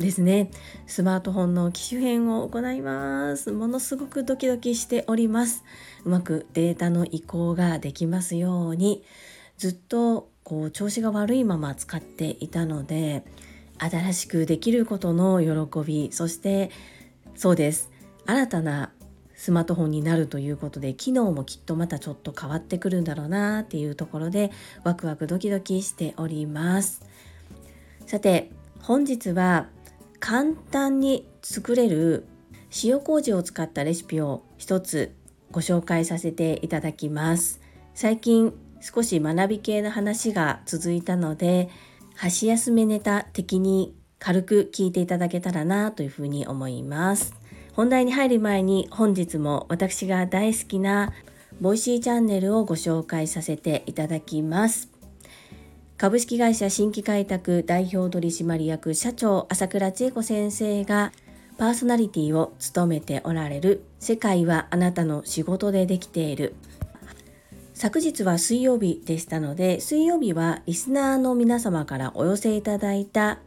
ですね。スマートフォンの機種変を行います。ものすごくドキドキしております。うまくデータの移行ができますように。ずっとこう調子が悪いまま使っていたので新しくできることの喜びそしてそうです。新たなスマートフォンになるということで機能もきっとまたちょっと変わってくるんだろうなっていうところでワクワクドキドキしております。さて本日は簡単に作れる塩麹を使ったレシピを一つご紹介させていただきます。最近少し学び系の話が続いたので箸休めネタ的に軽く聞いていただけたらなというふうに思います。本題に入る前に本日も私が大好きなボイシーチャンネルをご紹介させていただきます。株式会社新規開拓代表取締役社長朝倉千恵子先生がパーソナリティを務めておられる世界はあなたの仕事でできている。昨日は水曜日でしたので水曜日はリスナーの皆様からお寄せいただいた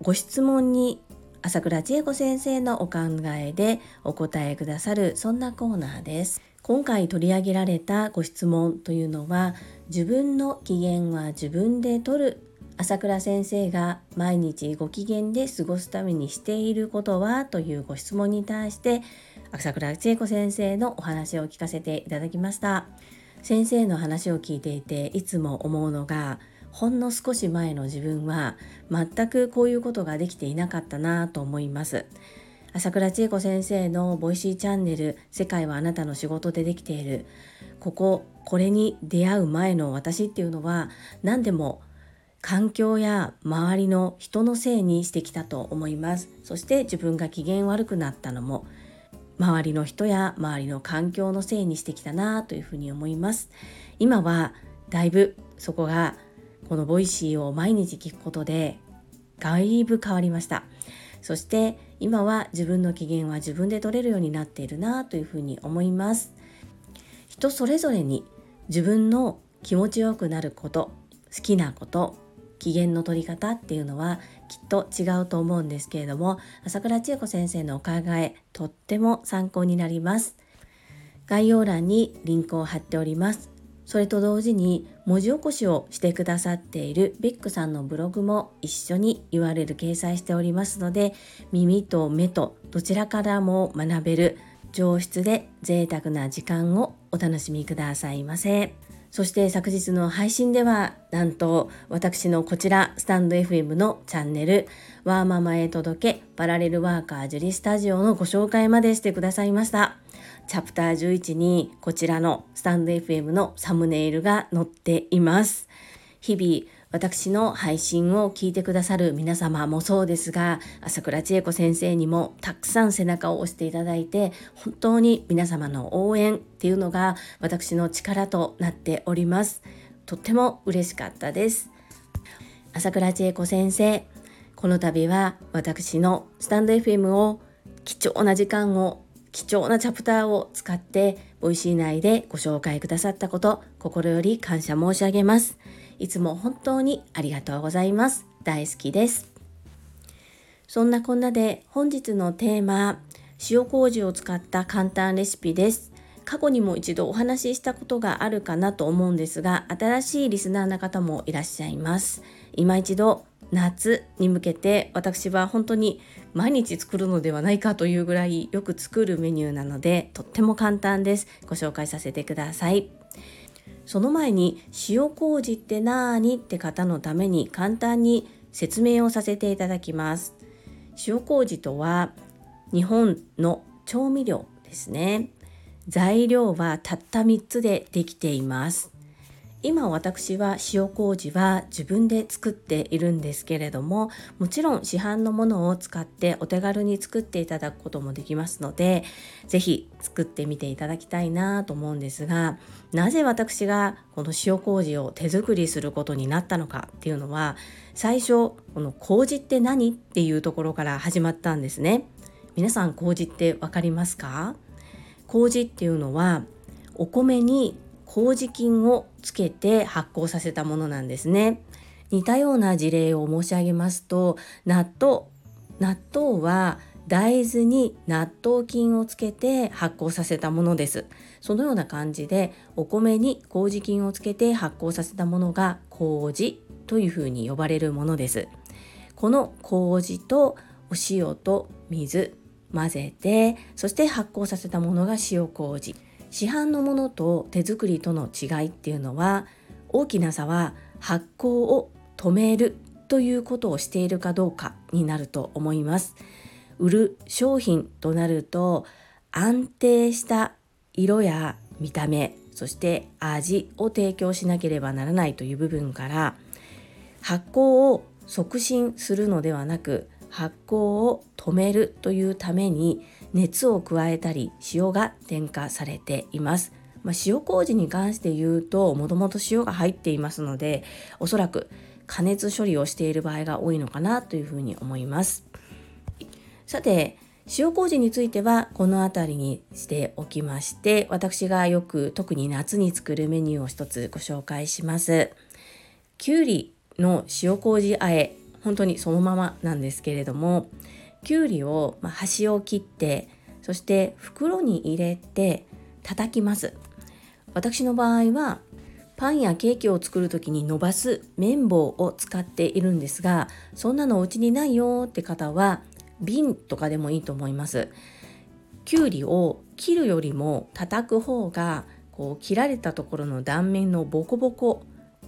ご質問に朝倉千恵子先生のお考えでお答えくださるそんなコーナーです。今回取り上げられたご質問というのは自分の機嫌は自分で取る。朝倉先生が毎日ご機嫌で過ごすためにしていることはというご質問に対して朝倉千恵子先生のお話を聞かせていただきました。先生の話を聞いていていつも思うのがほんの少し前の自分は全くこういうことができていなかったなと思います。朝倉千恵子先生のボイシーチャンネル「世界はあなたの仕事でできている」こここれに出会う前の私っていうのは何でも環境や周りの人のせいにしてきたと思います。そして自分が機嫌悪くなったのも周りの人や周りの環境のせいにしてきたなというふうに思います。今はだいぶそこがこのボイシーを毎日聞くことでだいぶ変わりました。そして今は自分の機嫌は自分で取れるようになっているなというふうに思います。人それぞれに自分の気持ちよくなること好きなこと機嫌の取り方っていうのはきっと違うと思うんですけれども朝倉千恵子先生のお考えとっても参考になります。概要欄にリンクを貼っております。それと同時に文字起こしをしてくださっているビッグさんのブログも一緒に URL 掲載しておりますので耳と目とどちらからも学べる上質で贅沢な時間をお楽しみくださいませ。そして昨日の配信ではなんと私のこちらスタンド FM のチャンネルワーママへ届けパラレルワーカージュリスタジオのご紹介までしてくださいましたチャプター11にこちらのスタンド FM のサムネイルが載っています日々私の配信を聞いてくださる皆様もそうですが朝倉千恵子先生にもたくさん背中を押していただいて本当に皆様の応援っていうのが私の力となっております。とっても嬉しかったです。朝倉千恵子先生この度は私のスタンド FM を貴重な時間を貴重なチャプターを使ってボイシー内でご紹介くださったこと心より感謝申し上げます。いつも本当にありがとうございます。大好きです。そんなこんなで本日のテーマ、塩麹を使った簡単レシピです。過去にも一度お話ししたことがあるかなと思うんですが、新しいリスナーの方もいらっしゃいます。今一度夏に向けて私は本当に毎日作るのではないかというぐらいよく作るメニューなのでとっても簡単です。ご紹介させてください。その前に塩麹って何って方のために簡単に説明をさせていただきます。塩麹とは日本の調味料ですね。材料はたった3つでできています。今私は塩麹は自分で作っているんですけれどももちろん市販のものを使ってお手軽に作っていただくこともできますので是非作ってみていただきたいなと思うんですがなぜ私がこの塩麹を手作りすることになったのかっていうのは最初この麹って何っていうところから始まったんですね。皆さん麹って分かりますか？麹っていうのはお米に麹菌をつけて発酵させたものなんですね。似たような事例を申し上げますと納豆納豆は大豆に納豆菌をつけて発酵させたものです。そのような感じでお米に麹菌をつけて発酵させたものが麹というふうに呼ばれるものです。この麹とお塩と水混ぜてそして発酵させたものが塩麹。市販のものと手作りとの違いっていうのは大きな差は発酵を止めるということをしているかどうかになると思います。売る商品となると安定した色や見た目そして味を提供しなければならないという部分から発酵を促進するのではなく発酵を止めるというために熱を加えたり塩が添加されています。まあ、塩麹に関して言うともともと塩が入っていますのでおそらく加熱処理をしている場合が多いのかなというふうに思います。さて塩麹についてはこの辺りにしておきまして私がよく特に夏に作るメニューを一つご紹介します。きゅうりの塩麹あえ本当にそのままなんですけれどもきゅうりを、まあ、端を切ってそして袋に入れて叩きます。私の場合はパンやケーキを作る時に伸ばす綿棒を使っているんですがそんなのお家にないよって方は瓶とかでもいいと思います。きゅうりを切るよりも叩く方がこう切られたところの断面のボコボコ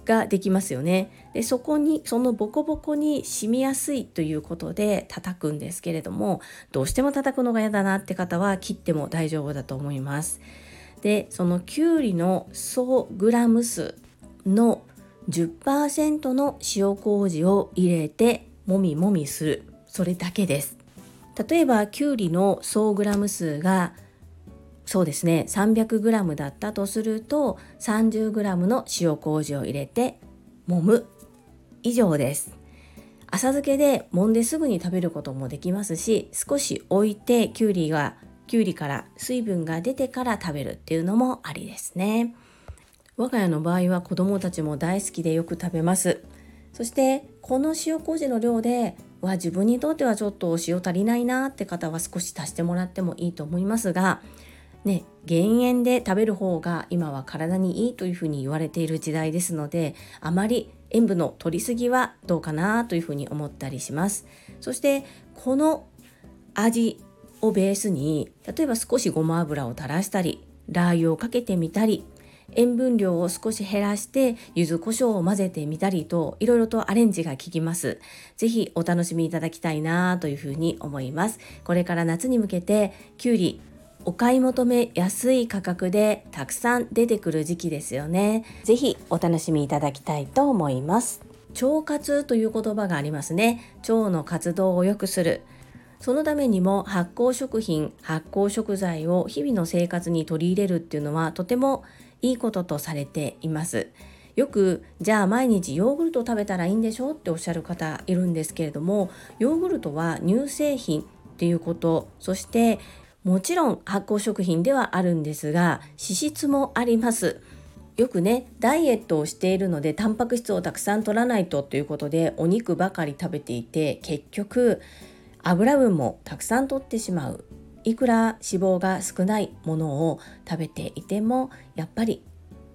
ができますよね。でそこにそのボコボコに染みやすいということで叩くんですけれどもどうしても叩くのが嫌だなって方は切っても大丈夫だと思います。でそのきゅうりの総グラム数の10%の塩麹を入れてもみもみする。それだけです。例えばきゅうりの総グラム数がそうですね。300g だったとすると 30g の塩麹を入れて揉む。以上です。浅漬けで揉んですぐに食べることもできますし少し置いてきゅうりがきゅうりから水分が出てから食べるっていうのもありですね。我が家の場合は子供たちも大好きでよく食べます。そしてこの塩麹の量では自分にとってはちょっとお塩足りないなって方は少し足してもらってもいいと思いますがね、減塩で食べる方が今は体にいいというふうに言われている時代ですのであまり塩分の取りすぎはどうかなというふうに思ったりしますそしてこの味をベースに例えば少しごま油を垂らしたりラー油をかけてみたり塩分量を少し減らして柚子胡椒を混ぜてみたりといろいろとアレンジが効きます。ぜひお楽しみいただきたいなというふうに思います。これから夏に向けてきゅうりお買い求めやすい価格でたくさん出てくる時期ですよね。ぜひお楽しみいただきたいと思います。腸活という言葉がありますね。腸の活動を良くする。そのためにも発酵食品、発酵食材を日々の生活に取り入れるっていうのはとてもいいこととされています。よくじゃあ毎日ヨーグルト食べたらいいんでしょっておっしゃる方いるんですけれどもヨーグルトは乳製品っていうことそしてもちろん発酵食品ではあるんですが脂質もあります。よくねダイエットをしているのでタンパク質をたくさん取らないとということでお肉ばかり食べていて結局油分もたくさん取ってしまう。いくら脂肪が少ないものを食べていてもやっぱり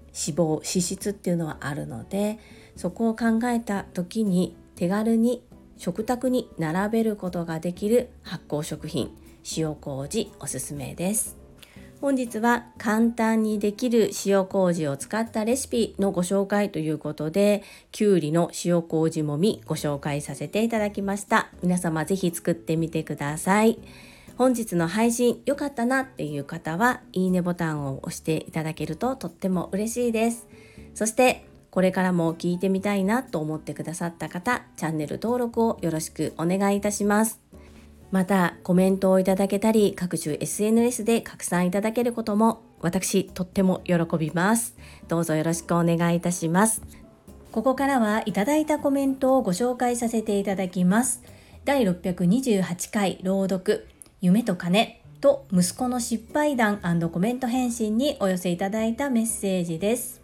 脂肪脂質っていうのはあるのでそこを考えた時に手軽に食卓に並べることができる発酵食品。塩麹おすすめです。本日は簡単にできる塩麹を使ったレシピのご紹介ということできゅうりの塩麹もみご紹介させていただきました。皆様ぜひ作ってみてください。本日の配信良かったなっていう方はいいねボタンを押していただけるととっても嬉しいです。そしてこれからも聞いてみたいなと思ってくださった方チャンネル登録をよろしくお願いいたします。またコメントをいただけたり各種 SNS で拡散いただけることも私とっても喜びます。どうぞよろしくお願いいたします。ここからはいただいたコメントをご紹介させていただきます。第628回朗読夢と金と息子の失敗談コメント返信にお寄せいただいたメッセージです。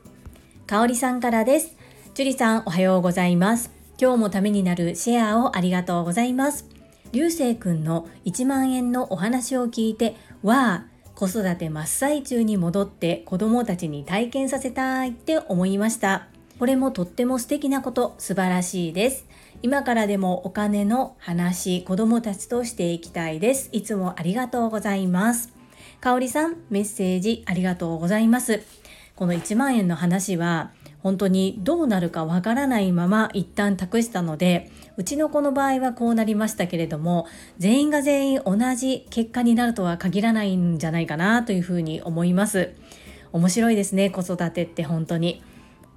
かおりさんからです。樹里さんおはようございます。今日もためになるシェアをありがとうございます。流星くんの1万円のお話を聞いてわあ子育て真っ最中に戻って子供たちに体験させたいって思いました。これもとっても素敵なこと素晴らしいです。今からでもお金の話子供たちとしていきたいです。いつもありがとうございます。かおりさんメッセージありがとうございます。この1万円の話は本当にどうなるかわからないまま一旦託したのでうちの子の場合はこうなりましたけれども全員が全員同じ結果になるとは限らないんじゃないかなというふうに思います。面白いですね子育てって本当に。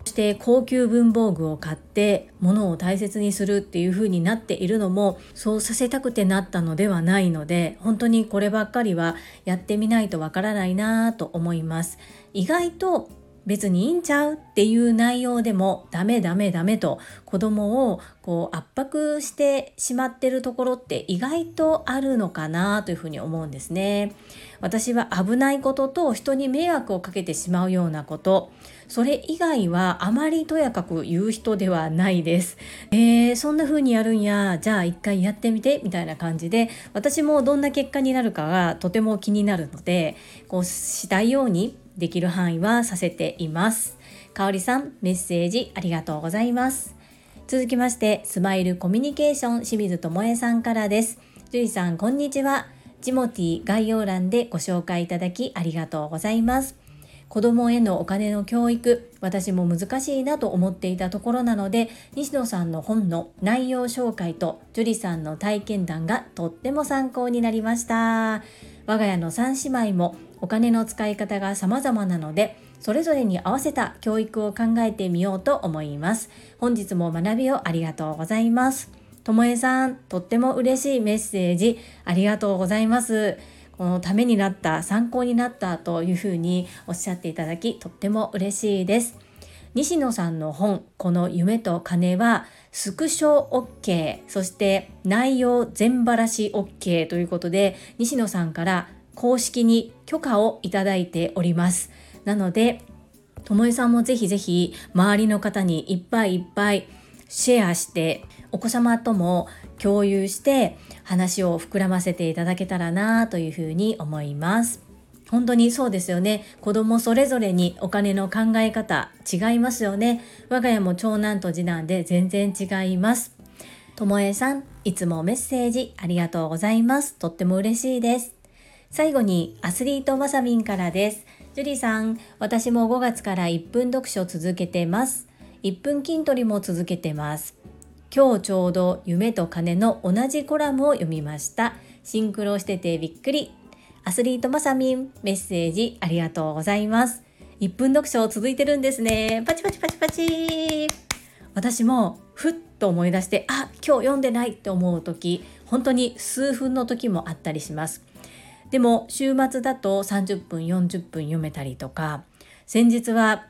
そして高級文房具を買って物を大切にするっていう風になっているのもそうさせたくてなったのではないので本当にこればっかりはやってみないとわからないなと思います。意外と別にいいんちゃうっていう内容でもダメダメダメと子供をこう圧迫してしまってるところって意外とあるのかなというふうに思うんですね。私は危ないことと人に迷惑をかけてしまうようなことそれ以外はあまりとやかく言う人ではないです。えー、そんな風にやるんやじゃあ一回やってみてみたいな感じで私もどんな結果になるかがとても気になるのでこうしたいようにできる範囲はさせています。かおりさん、メッセージありがとうございます。続きまして、スマイルコミュニケーション清水智恵さんからです。樹里さん、こんにちは。ジモティ概要欄でご紹介いただきありがとうございます。子供へのお金の教育、私も難しいなと思っていたところなので、西野さんの本の内容紹介と樹里さんの体験談がとっても参考になりました。我が家の3姉妹もお金の使い方が様々なのでそれぞれに合わせた教育を考えてみようと思います。本日も学びをありがとうございます。ともえさんとっても嬉しいメッセージありがとうございます。このためになった参考になったというふうにおっしゃっていただきとっても嬉しいです。西野さんの本この夢と金はスクショ OK そして内容全ばらし OK ということで西野さんから公式に許可をいただいております。なのでともえさんもぜひぜひ周りの方にいっぱいいっぱいシェアしてお子様とも共有して話を膨らませていただけたらなというふうに思います。本当にそうですよね。子供それぞれにお金の考え方違いますよね。我が家も長男と次男で全然違います。ともえさんいつもメッセージありがとうございます。とっても嬉しいです。最後にアスリートまさみんからです。ジュリさん私も5月から1分読書続けてます1分筋トレも続けてます今日ちょうど夢と金の同じコラムを読みましたシンクロしててびっくりアスリートまさみん、メッセージありがとうございます。1分読書続いてるんですね。パチパチパチパチ。私もふっと思い出して、あ、今日読んでないって思う時、本当に数分の時もあったりします。でも週末だと30分、40分読めたりとか、先日は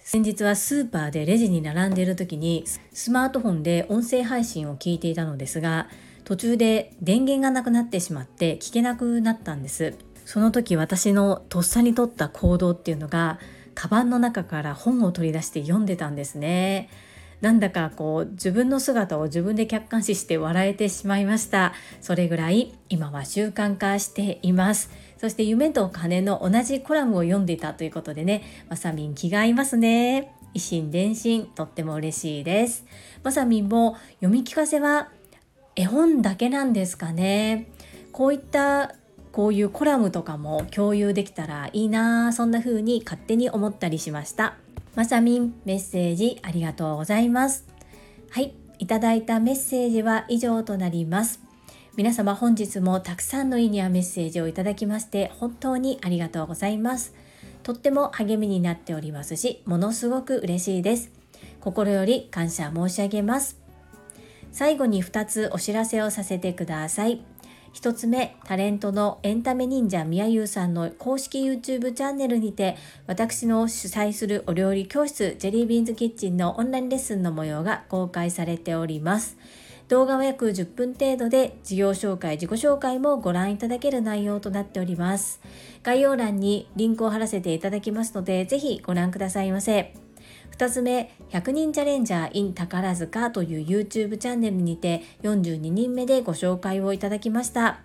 先日はスーパーでレジに並んでいる時にスマートフォンで音声配信を聞いていたのですが途中で電源がなくなってしまって聞けなくなったんです。その時私のとっさに取った行動っていうのがカバンの中から本を取り出して読んでたんですね。なんだかこう自分の姿を自分で客観視して笑えてしまいました。それぐらい今は習慣化しています。そして夢と金の同じコラムを読んでいたということでね。まさみん気が合いますね。一心伝心とっても嬉しいです。まさみんも読み聞かせは絵本だけなんですかね。こういったこういうコラムとかも共有できたらいいな。そんな風に勝手に思ったりしました。まさみんメッセージありがとうございますはいいただいたメッセージは以上となります皆様本日もたくさんのいいねやメッセージをいただきまして本当にありがとうございますとっても励みになっておりますし、ものすごく嬉しいです。心より感謝申し上げます。最後に2つお知らせをさせてください。1つ目、タレントのエンタメ忍者みやゆうさんの公式 YouTube チャンネルにて、私の主催するお料理教室、ジェリービーンズキッチンのオンラインレッスンの模様が公開されております。動画は約10分程度で事業紹介、自己紹介もご覧いただける内容となっております。概要欄にリンクを貼らせていただきますので、ぜひご覧くださいませ。2つ目、100人チャレンジャー in 宝塚という YouTube チャンネルにて42人目でご紹介をいただきました。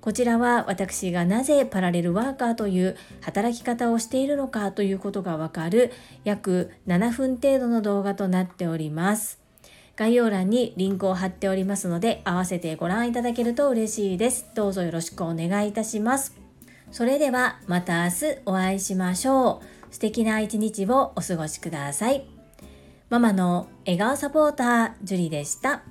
こちらは私がなぜパラレルワーカーという働き方をしているのかということがわかる約7分程度の動画となっております。概要欄にリンクを貼っておりますので合わせてご覧いただけると嬉しいです。どうぞよろしくお願いいたします。それではまた明日お会いしましょう。素敵な一日をお過ごしください。ママの笑顔サポーター、ジュリでした。